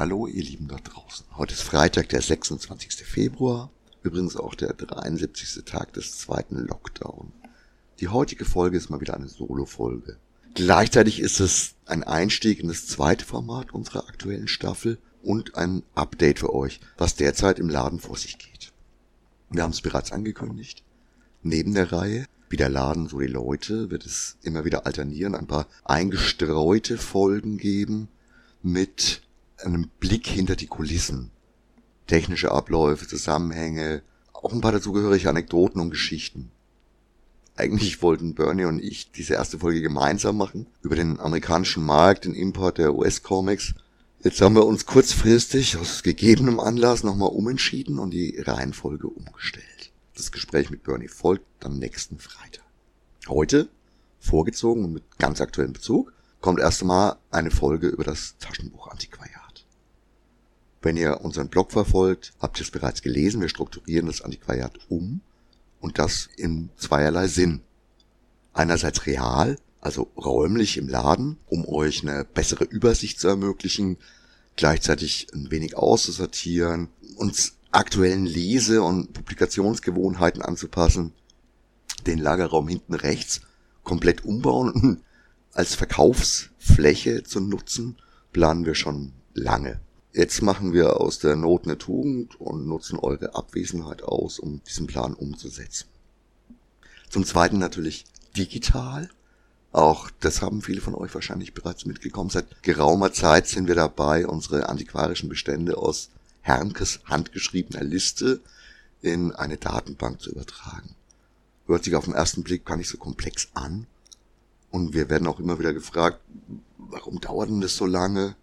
Hallo, ihr Lieben da draußen. Heute ist Freitag, der 26. Februar. Übrigens auch der 73. Tag des zweiten Lockdown. Die heutige Folge ist mal wieder eine Solo-Folge. Gleichzeitig ist es ein Einstieg in das zweite Format unserer aktuellen Staffel und ein Update für euch, was derzeit im Laden vor sich geht. Wir haben es bereits angekündigt. Neben der Reihe, wie der Laden, so die Leute, wird es immer wieder alternieren, ein paar eingestreute Folgen geben mit einem Blick hinter die Kulissen. Technische Abläufe, Zusammenhänge, auch ein paar dazugehörige Anekdoten und Geschichten. Eigentlich wollten Bernie und ich diese erste Folge gemeinsam machen, über den amerikanischen Markt, den Import der US-Comics. Jetzt haben wir uns kurzfristig aus gegebenem Anlass nochmal umentschieden und die Reihenfolge umgestellt. Das Gespräch mit Bernie folgt am nächsten Freitag. Heute, vorgezogen und mit ganz aktuellem Bezug, kommt erst einmal eine Folge über das Taschenbuch Antiquariat. Wenn ihr unseren Blog verfolgt, habt ihr es bereits gelesen. Wir strukturieren das Antiquariat um und das in zweierlei Sinn. Einerseits real, also räumlich im Laden, um euch eine bessere Übersicht zu ermöglichen, gleichzeitig ein wenig auszusortieren, uns aktuellen Lese- und Publikationsgewohnheiten anzupassen, den Lagerraum hinten rechts komplett umbauen und als Verkaufsfläche zu nutzen, planen wir schon lange. Jetzt machen wir aus der Not eine Tugend und nutzen eure Abwesenheit aus, um diesen Plan umzusetzen. Zum Zweiten natürlich digital. Auch das haben viele von euch wahrscheinlich bereits mitgekommen. Seit geraumer Zeit sind wir dabei, unsere antiquarischen Bestände aus Hernkes handgeschriebener Liste in eine Datenbank zu übertragen. Hört sich auf den ersten Blick gar nicht so komplex an. Und wir werden auch immer wieder gefragt, warum dauert denn das so lange?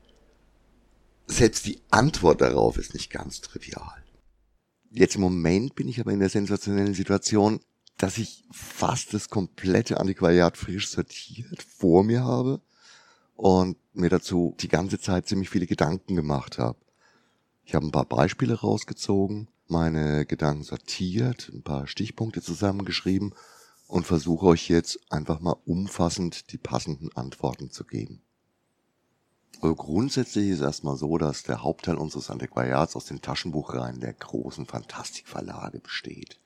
Selbst die Antwort darauf ist nicht ganz trivial. Jetzt im Moment bin ich aber in der sensationellen Situation, dass ich fast das komplette Antiquariat frisch sortiert vor mir habe und mir dazu die ganze Zeit ziemlich viele Gedanken gemacht habe. Ich habe ein paar Beispiele rausgezogen, meine Gedanken sortiert, ein paar Stichpunkte zusammengeschrieben und versuche euch jetzt einfach mal umfassend die passenden Antworten zu geben. Also grundsätzlich ist erstmal so, dass der Hauptteil unseres Antiquariats aus den Taschenbuchreihen der großen Fantastikverlage besteht.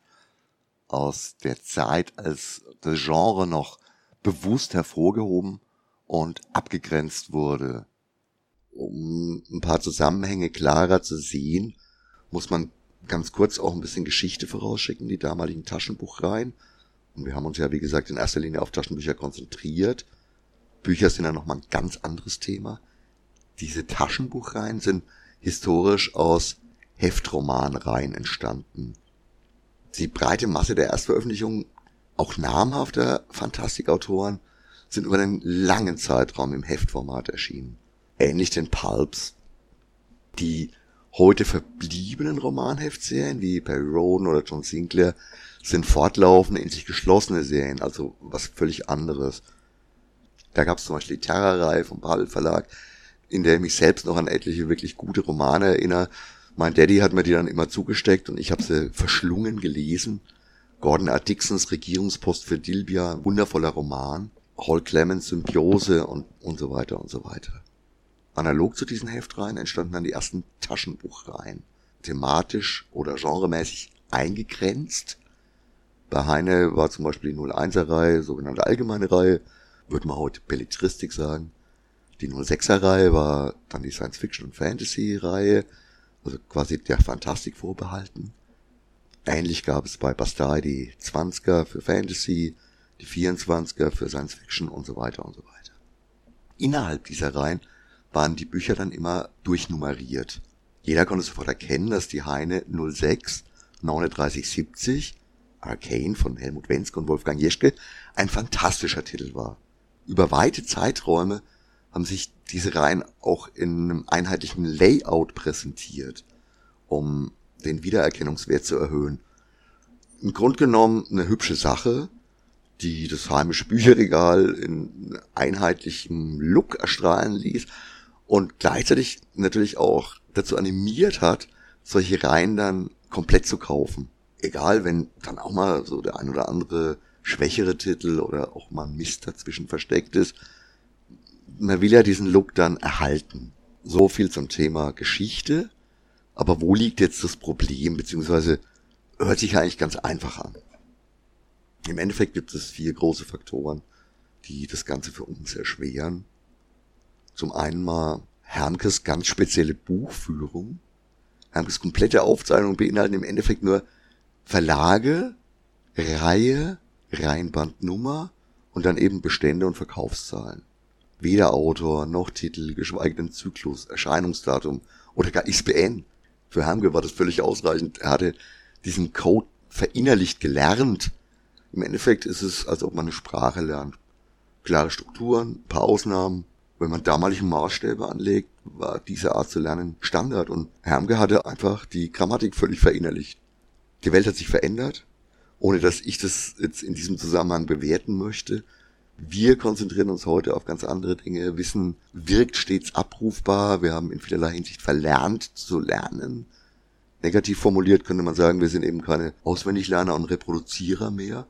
Aus der Zeit, als das Genre noch bewusst hervorgehoben und abgegrenzt wurde. Um ein paar Zusammenhänge klarer zu sehen, muss man ganz kurz auch ein bisschen Geschichte vorausschicken, die damaligen Taschenbuchreihen. Und wir haben uns ja, wie gesagt, in erster Linie auf Taschenbücher konzentriert. Bücher sind ja nochmal ein ganz anderes Thema diese Taschenbuchreihen sind historisch aus Heftromanreihen entstanden. Die breite Masse der Erstveröffentlichungen, auch namhafter Fantastikautoren, sind über einen langen Zeitraum im Heftformat erschienen. Ähnlich den Pulps. Die heute verbliebenen Romanheftserien wie Perry Roden oder John Sinclair sind fortlaufende, in sich geschlossene Serien, also was völlig anderes. Da gab es zum Beispiel die Terrorreihe vom Pulp Verlag, in der ich mich selbst noch an etliche wirklich gute Romane erinnere. Mein Daddy hat mir die dann immer zugesteckt und ich habe sie verschlungen gelesen. Gordon R. Dixons Regierungspost für Dilbia, wundervoller Roman. Hall Clemens Symbiose und, und so weiter und so weiter. Analog zu diesen Heftreihen entstanden dann die ersten Taschenbuchreihen. Thematisch oder genremäßig eingegrenzt. Bei Heine war zum Beispiel die 01er Reihe, sogenannte allgemeine Reihe, würde man heute Belletristik sagen. Die 06er Reihe war dann die Science Fiction und Fantasy Reihe, also quasi der Fantastik vorbehalten. Ähnlich gab es bei Bastei die 20er für Fantasy, die 24er für Science Fiction und so weiter und so weiter. Innerhalb dieser Reihen waren die Bücher dann immer durchnummeriert. Jeder konnte sofort erkennen, dass die Heine 06 3970 Arcane von Helmut Wenske und Wolfgang Jeschke ein fantastischer Titel war. Über weite Zeiträume haben sich diese Reihen auch in einem einheitlichen Layout präsentiert, um den Wiedererkennungswert zu erhöhen. Im Grund genommen eine hübsche Sache, die das heimische Bücherregal in einheitlichem Look erstrahlen ließ und gleichzeitig natürlich auch dazu animiert hat, solche Reihen dann komplett zu kaufen. Egal, wenn dann auch mal so der ein oder andere schwächere Titel oder auch mal Mist dazwischen versteckt ist, man will ja diesen Look dann erhalten. So viel zum Thema Geschichte. Aber wo liegt jetzt das Problem, beziehungsweise hört sich eigentlich ganz einfach an. Im Endeffekt gibt es vier große Faktoren, die das Ganze für uns erschweren. Zum einen mal Hermkes ganz spezielle Buchführung. Hermkes komplette Aufzeichnungen beinhalten im Endeffekt nur Verlage, Reihe, Reihenbandnummer und dann eben Bestände und Verkaufszahlen. Weder Autor noch Titel, geschweige denn Zyklus, Erscheinungsdatum oder gar ISBN. Für Hermke war das völlig ausreichend. Er hatte diesen Code verinnerlicht gelernt. Im Endeffekt ist es, als ob man eine Sprache lernt. Klare Strukturen, paar Ausnahmen. Wenn man damalige Maßstäbe anlegt, war diese Art zu lernen Standard und Hermke hatte einfach die Grammatik völlig verinnerlicht. Die Welt hat sich verändert, ohne dass ich das jetzt in diesem Zusammenhang bewerten möchte. Wir konzentrieren uns heute auf ganz andere Dinge. Wissen wirkt stets abrufbar. Wir haben in vielerlei Hinsicht verlernt zu lernen. Negativ formuliert könnte man sagen, wir sind eben keine Auswendiglerner und Reproduzierer mehr.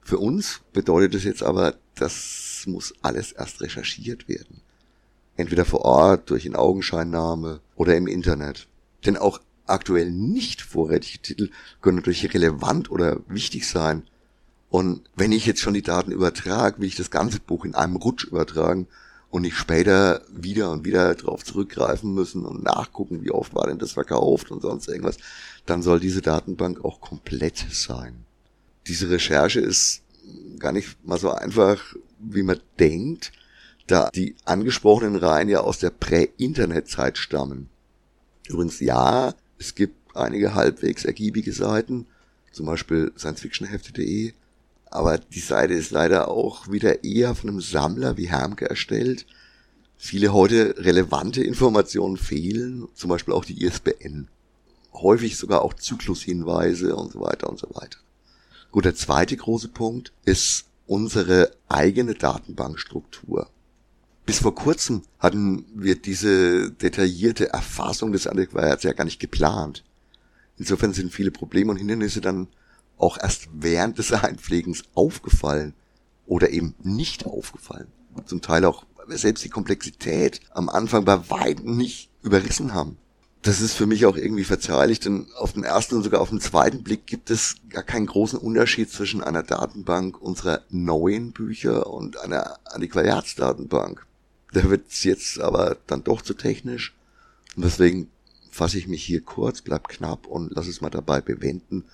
Für uns bedeutet es jetzt aber, das muss alles erst recherchiert werden. Entweder vor Ort, durch in Augenscheinnahme oder im Internet. Denn auch aktuell nicht vorrätige Titel können natürlich relevant oder wichtig sein. Und wenn ich jetzt schon die Daten übertrage, will ich das ganze Buch in einem Rutsch übertragen und nicht später wieder und wieder darauf zurückgreifen müssen und nachgucken, wie oft war denn das verkauft und sonst irgendwas, dann soll diese Datenbank auch komplett sein. Diese Recherche ist gar nicht mal so einfach, wie man denkt, da die angesprochenen Reihen ja aus der Prä-Internet-Zeit stammen. Übrigens ja, es gibt einige halbwegs ergiebige Seiten, zum Beispiel sciencefictionhefte.de, aber die Seite ist leider auch wieder eher von einem Sammler wie Hermke erstellt. Viele heute relevante Informationen fehlen, zum Beispiel auch die ISBN. Häufig sogar auch Zyklushinweise und so weiter und so weiter. Gut, der zweite große Punkt ist unsere eigene Datenbankstruktur. Bis vor kurzem hatten wir diese detaillierte Erfassung des Antiquariats ja gar nicht geplant. Insofern sind viele Probleme und Hindernisse dann auch erst während des Einpflegens aufgefallen oder eben nicht aufgefallen. Zum Teil auch selbst die Komplexität am Anfang bei weitem nicht überrissen haben. Das ist für mich auch irgendwie verzeihlich, denn auf den ersten und sogar auf den zweiten Blick gibt es gar keinen großen Unterschied zwischen einer Datenbank unserer neuen Bücher und einer Antiquariatsdatenbank. Da wird es jetzt aber dann doch zu technisch. Und deswegen fasse ich mich hier kurz, bleib knapp und lass es mal dabei bewenden.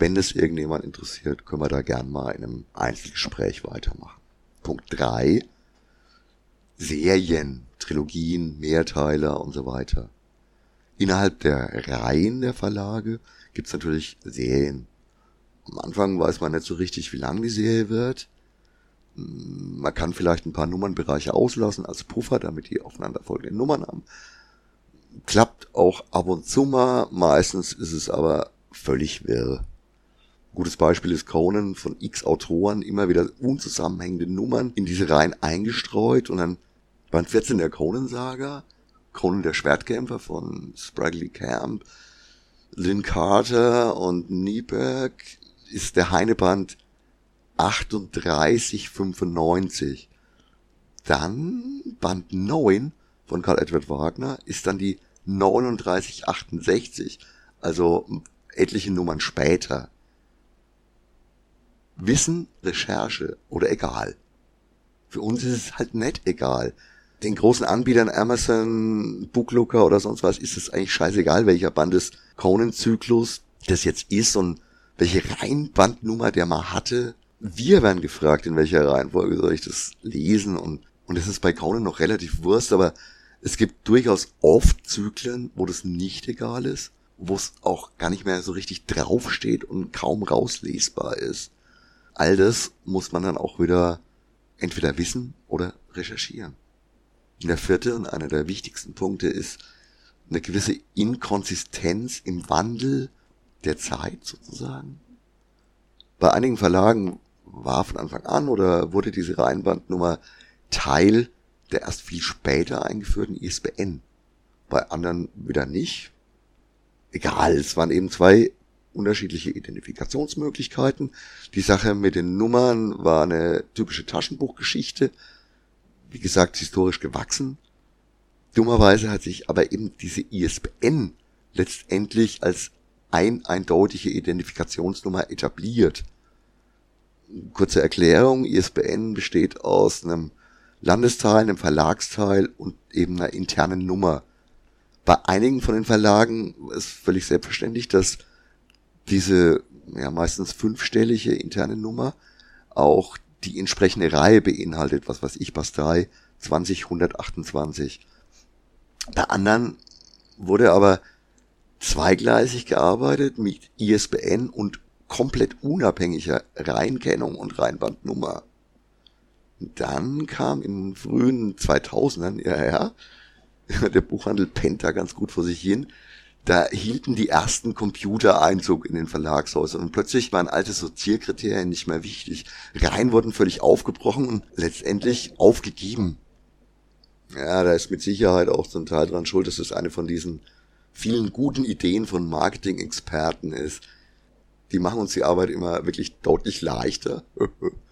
Wenn es irgendjemand interessiert, können wir da gern mal in einem Einzelgespräch weitermachen. Punkt drei Serien, Trilogien, Mehrteiler und so weiter. Innerhalb der Reihen der Verlage gibt's natürlich Serien. Am Anfang weiß man nicht so richtig, wie lang die Serie wird. Man kann vielleicht ein paar Nummernbereiche auslassen als Puffer, damit die aufeinanderfolgenden Nummern haben. Klappt auch ab und zu mal, meistens ist es aber völlig wirr. Gutes Beispiel ist Conan von x Autoren immer wieder unzusammenhängende Nummern in diese Reihen eingestreut und dann Band 14 der Conan-Saga, Conan der Schwertkämpfer von Spragley Camp, Lynn Carter und Nieberg ist der Heineband 3895. Dann Band 9 von Karl Edward Wagner ist dann die 3968, also etliche Nummern später. Wissen, Recherche oder egal. Für uns ist es halt nicht egal. Den großen Anbietern Amazon, Booklooker oder sonst was ist es eigentlich scheißegal, welcher Band des Conan-Zyklus das jetzt ist und welche Reihenbandnummer der mal hatte wir werden gefragt, in welcher Reihenfolge soll ich das lesen und, und es ist bei Conan noch relativ Wurst, aber es gibt durchaus oft Zyklen, wo das nicht egal ist, wo es auch gar nicht mehr so richtig draufsteht und kaum rauslesbar ist. All das muss man dann auch wieder entweder wissen oder recherchieren. Und der vierte und einer der wichtigsten Punkte ist eine gewisse Inkonsistenz im Wandel der Zeit sozusagen. Bei einigen Verlagen war von Anfang an oder wurde diese Reihenbandnummer Teil der erst viel später eingeführten ISBN. Bei anderen wieder nicht. Egal, es waren eben zwei unterschiedliche Identifikationsmöglichkeiten. Die Sache mit den Nummern war eine typische Taschenbuchgeschichte. Wie gesagt, historisch gewachsen. Dummerweise hat sich aber eben diese ISBN letztendlich als ein eindeutige Identifikationsnummer etabliert. Kurze Erklärung, ISBN besteht aus einem Landesteil, einem Verlagsteil und eben einer internen Nummer. Bei einigen von den Verlagen ist völlig selbstverständlich, dass diese ja meistens fünfstellige interne Nummer auch die entsprechende Reihe beinhaltet, was weiß ich, Bastei 20128. Bei anderen wurde aber zweigleisig gearbeitet mit ISBN und komplett unabhängiger Reihenkennung und Reihenbandnummer. Dann kam in den frühen 2000ern, ja, ja, der Buchhandel pennt da ganz gut vor sich hin, da hielten die ersten Computer Einzug in den Verlagshäusern und plötzlich waren alte Sortierkriterien nicht mehr wichtig. Reihen wurden völlig aufgebrochen und letztendlich aufgegeben. Ja, da ist mit Sicherheit auch zum Teil dran schuld, dass es eine von diesen vielen guten Ideen von Marketing-Experten ist. Die machen uns die Arbeit immer wirklich deutlich leichter.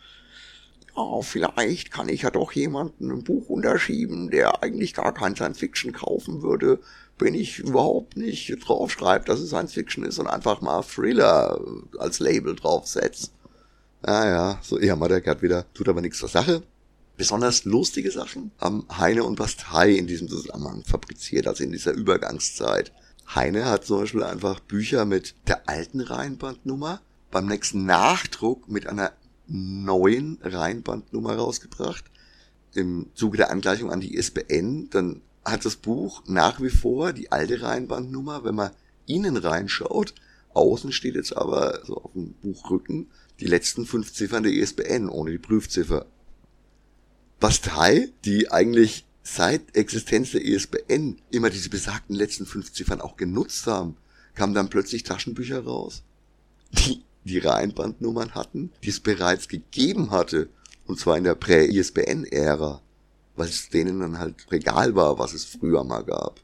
oh, vielleicht kann ich ja doch jemanden ein Buch unterschieben, der eigentlich gar kein Science-Fiction kaufen würde, wenn ich überhaupt nicht draufschreibe, dass es Science-Fiction ist und einfach mal Thriller als Label draufsetzt. Ah ja, so eher mal der Gerd wieder, tut aber nichts zur Sache. Besonders lustige Sachen haben Heine und Bastei in diesem Zusammenhang fabriziert, also in dieser Übergangszeit. Heine hat zum Beispiel einfach Bücher mit der alten Reihenbandnummer beim nächsten Nachdruck mit einer neuen Reihenbandnummer rausgebracht. Im Zuge der Angleichung an die ISBN, dann hat das Buch nach wie vor die alte Reihenbandnummer, wenn man innen reinschaut. Außen steht jetzt aber so auf dem Buchrücken die letzten fünf Ziffern der ISBN ohne die Prüfziffer. Bastei, die eigentlich seit Existenz der ISBN immer diese besagten letzten fünf Ziffern auch genutzt haben, kamen dann plötzlich Taschenbücher raus, die die Reihenbandnummern hatten, die es bereits gegeben hatte, und zwar in der Prä-ISBN-Ära, weil es denen dann halt egal war, was es früher mal gab.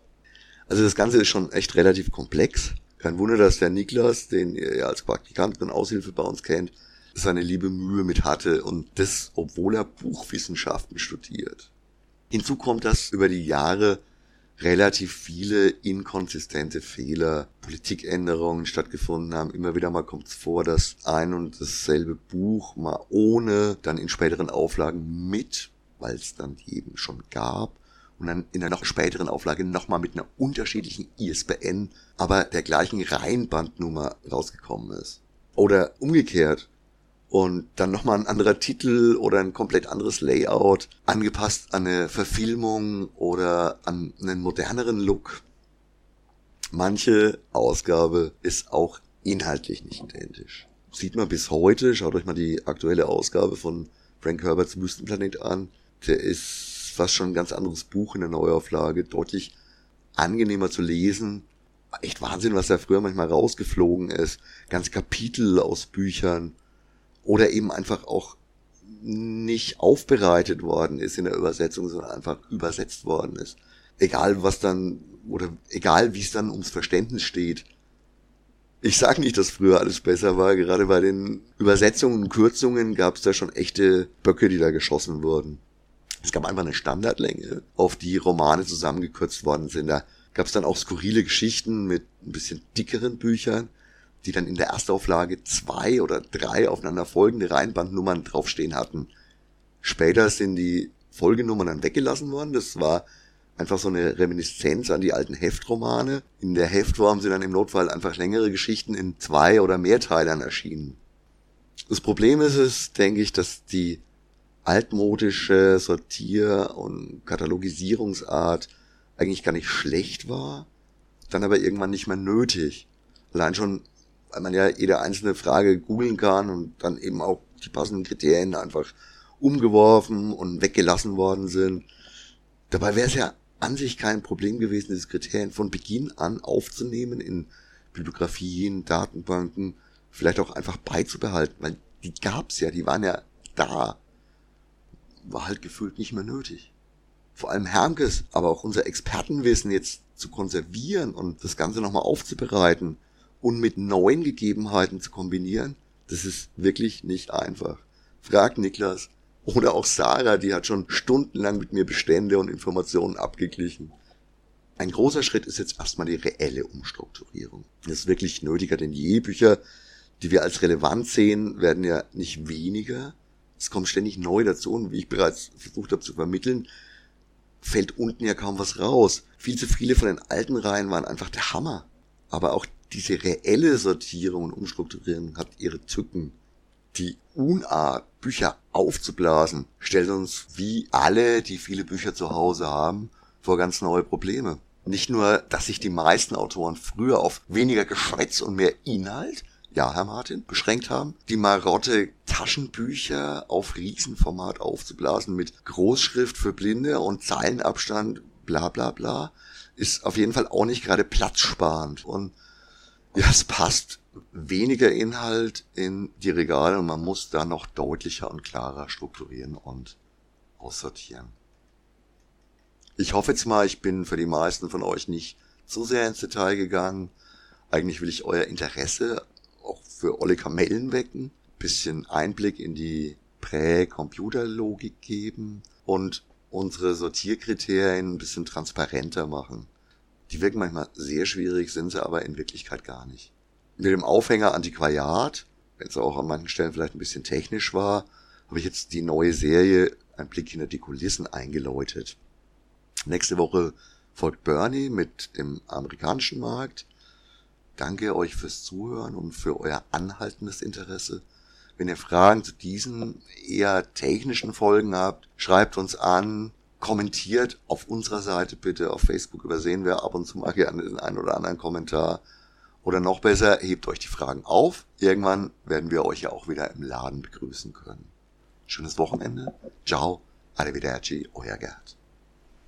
Also das Ganze ist schon echt relativ komplex. Kein Wunder, dass der Niklas, den ihr ja als Praktikant und Aushilfe bei uns kennt, seine liebe Mühe mit hatte und das, obwohl er Buchwissenschaften studiert. Hinzu kommt, dass über die Jahre relativ viele inkonsistente Fehler, Politikänderungen stattgefunden haben. Immer wieder mal kommt es vor, dass ein und dasselbe Buch mal ohne, dann in späteren Auflagen mit, weil es dann die eben schon gab, und dann in der noch späteren Auflage nochmal mit einer unterschiedlichen ISBN, aber der gleichen Reihenbandnummer rausgekommen ist. Oder umgekehrt, und dann nochmal ein anderer Titel oder ein komplett anderes Layout, angepasst an eine Verfilmung oder an einen moderneren Look. Manche Ausgabe ist auch inhaltlich nicht identisch. Sieht man bis heute, schaut euch mal die aktuelle Ausgabe von Frank Herberts Wüstenplanet an. Der ist fast schon ein ganz anderes Buch in der Neuauflage, deutlich angenehmer zu lesen. Echt Wahnsinn, was da früher manchmal rausgeflogen ist. Ganze Kapitel aus Büchern oder eben einfach auch nicht aufbereitet worden ist in der Übersetzung, sondern einfach übersetzt worden ist. Egal was dann, oder egal wie es dann ums Verständnis steht. Ich sage nicht, dass früher alles besser war, gerade bei den Übersetzungen und Kürzungen gab es da schon echte Böcke, die da geschossen wurden. Es gab einfach eine Standardlänge, auf die Romane zusammengekürzt worden sind. Da gab es dann auch skurrile Geschichten mit ein bisschen dickeren Büchern die dann in der Erstauflage zwei oder drei aufeinander folgende Reihenbandnummern draufstehen hatten. Später sind die Folgenummern dann weggelassen worden. Das war einfach so eine Reminiszenz an die alten Heftromane. In der Heftform sind dann im Notfall einfach längere Geschichten in zwei oder mehr Teilern erschienen. Das Problem ist es, denke ich, dass die altmodische Sortier- und Katalogisierungsart eigentlich gar nicht schlecht war, dann aber irgendwann nicht mehr nötig. Allein schon weil man ja jede einzelne Frage googeln kann und dann eben auch die passenden Kriterien einfach umgeworfen und weggelassen worden sind. Dabei wäre es ja an sich kein Problem gewesen, diese Kriterien von Beginn an aufzunehmen in Bibliografien, Datenbanken, vielleicht auch einfach beizubehalten, weil die gab's ja, die waren ja da. War halt gefühlt nicht mehr nötig. Vor allem Hermkes, aber auch unser Expertenwissen jetzt zu konservieren und das Ganze nochmal aufzubereiten, und mit neuen Gegebenheiten zu kombinieren, das ist wirklich nicht einfach. Frag Niklas oder auch Sarah, die hat schon stundenlang mit mir Bestände und Informationen abgeglichen. Ein großer Schritt ist jetzt erstmal die reelle Umstrukturierung. Das ist wirklich nötiger denn je. Bücher, die wir als relevant sehen, werden ja nicht weniger. Es kommt ständig neu dazu und wie ich bereits versucht habe zu vermitteln, fällt unten ja kaum was raus. Viel zu viele von den alten Reihen waren einfach der Hammer. Aber auch diese reelle Sortierung und Umstrukturierung hat ihre Tücken. Die Unart, Bücher aufzublasen, stellt uns wie alle, die viele Bücher zu Hause haben, vor ganz neue Probleme. Nicht nur, dass sich die meisten Autoren früher auf weniger Geschwätz und mehr Inhalt, ja, Herr Martin, beschränkt haben, die Marotte Taschenbücher auf Riesenformat aufzublasen mit Großschrift für Blinde und Zeilenabstand, bla bla bla, ist auf jeden Fall auch nicht gerade platzsparend. Und ja, es passt weniger Inhalt in die Regale und man muss da noch deutlicher und klarer strukturieren und aussortieren. Ich hoffe jetzt mal, ich bin für die meisten von euch nicht zu sehr ins Detail gegangen. Eigentlich will ich euer Interesse auch für Olle Kamellen wecken, bisschen Einblick in die Prä-Computerlogik geben und unsere Sortierkriterien ein bisschen transparenter machen. Die wirken manchmal sehr schwierig, sind sie aber in Wirklichkeit gar nicht. Mit dem Aufhänger Antiquariat, wenn es auch an manchen Stellen vielleicht ein bisschen technisch war, habe ich jetzt die neue Serie Ein Blick hinter die Kulissen eingeläutet. Nächste Woche folgt Bernie mit dem amerikanischen Markt. Danke euch fürs Zuhören und für euer anhaltendes Interesse. Wenn ihr Fragen zu diesen eher technischen Folgen habt, schreibt uns an, kommentiert auf unserer Seite bitte. Auf Facebook übersehen wir ab und zu mal gerne den einen oder anderen Kommentar. Oder noch besser, hebt euch die Fragen auf. Irgendwann werden wir euch ja auch wieder im Laden begrüßen können. Schönes Wochenende. Ciao. Arrivederci, euer Gerd.